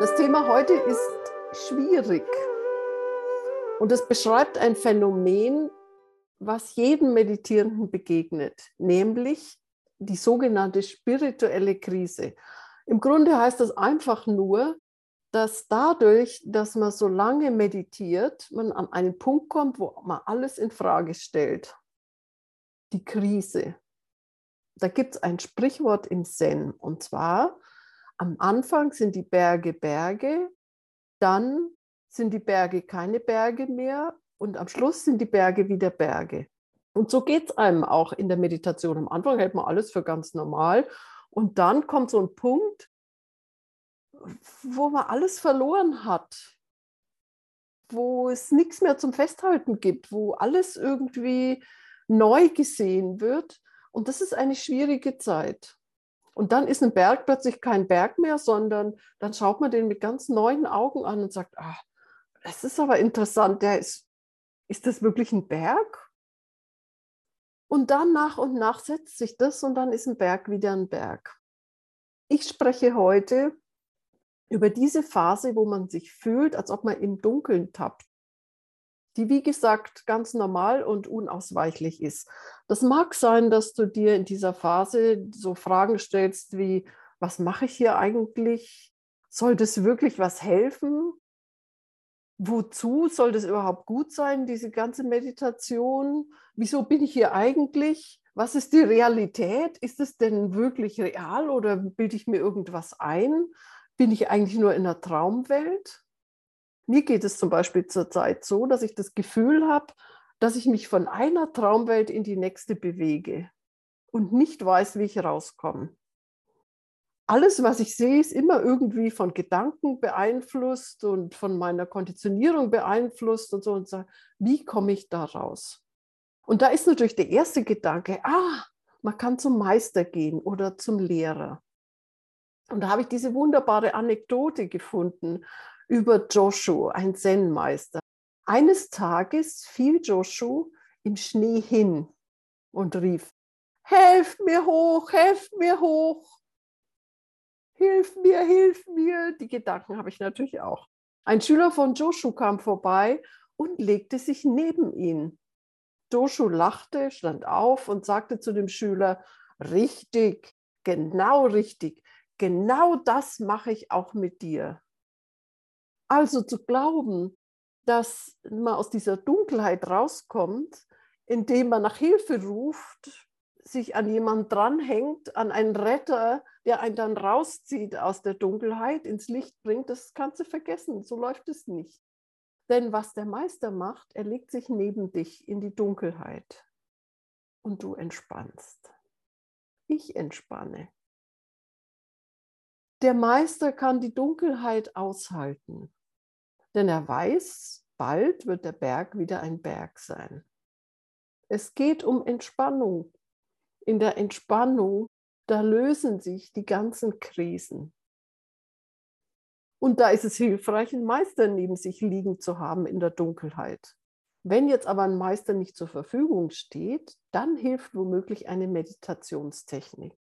Das Thema heute ist schwierig. Und es beschreibt ein Phänomen, was jedem Meditierenden begegnet, nämlich die sogenannte spirituelle Krise. Im Grunde heißt das einfach nur, dass dadurch, dass man so lange meditiert, man an einen Punkt kommt, wo man alles in Frage stellt. Die Krise. Da gibt es ein Sprichwort im Zen und zwar, am Anfang sind die Berge Berge, dann sind die Berge keine Berge mehr und am Schluss sind die Berge wieder Berge. Und so geht es einem auch in der Meditation. Am Anfang hält man alles für ganz normal und dann kommt so ein Punkt, wo man alles verloren hat, wo es nichts mehr zum Festhalten gibt, wo alles irgendwie neu gesehen wird. Und das ist eine schwierige Zeit. Und dann ist ein Berg plötzlich kein Berg mehr, sondern dann schaut man den mit ganz neuen Augen an und sagt, ah, es ist aber interessant, der ist, ist das wirklich ein Berg? Und dann nach und nach setzt sich das und dann ist ein Berg wieder ein Berg. Ich spreche heute über diese Phase, wo man sich fühlt, als ob man im Dunkeln tappt die wie gesagt ganz normal und unausweichlich ist. Das mag sein, dass du dir in dieser Phase so Fragen stellst wie, was mache ich hier eigentlich? Soll das wirklich was helfen? Wozu soll das überhaupt gut sein, diese ganze Meditation? Wieso bin ich hier eigentlich? Was ist die Realität? Ist es denn wirklich real oder bilde ich mir irgendwas ein? Bin ich eigentlich nur in einer Traumwelt? Mir geht es zum Beispiel zurzeit so, dass ich das Gefühl habe, dass ich mich von einer Traumwelt in die nächste bewege und nicht weiß, wie ich rauskomme. Alles, was ich sehe, ist immer irgendwie von Gedanken beeinflusst und von meiner Konditionierung beeinflusst und so und so. Wie komme ich da raus? Und da ist natürlich der erste Gedanke, ah, man kann zum Meister gehen oder zum Lehrer. Und da habe ich diese wunderbare Anekdote gefunden über Joshua, ein Zen-Meister. Eines Tages fiel Joshua im Schnee hin und rief, Helft mir hoch, helft mir hoch. Hilf mir, hilf mir. Die Gedanken habe ich natürlich auch. Ein Schüler von Joshua kam vorbei und legte sich neben ihn. Joshua lachte, stand auf und sagte zu dem Schüler, richtig, genau richtig, genau das mache ich auch mit dir. Also zu glauben, dass man aus dieser Dunkelheit rauskommt, indem man nach Hilfe ruft, sich an jemanden dranhängt, an einen Retter, der einen dann rauszieht aus der Dunkelheit, ins Licht bringt, das kannst du vergessen. So läuft es nicht. Denn was der Meister macht, er legt sich neben dich in die Dunkelheit und du entspannst. Ich entspanne. Der Meister kann die Dunkelheit aushalten, denn er weiß, bald wird der Berg wieder ein Berg sein. Es geht um Entspannung. In der Entspannung, da lösen sich die ganzen Krisen. Und da ist es hilfreich, einen Meister neben sich liegen zu haben in der Dunkelheit. Wenn jetzt aber ein Meister nicht zur Verfügung steht, dann hilft womöglich eine Meditationstechnik.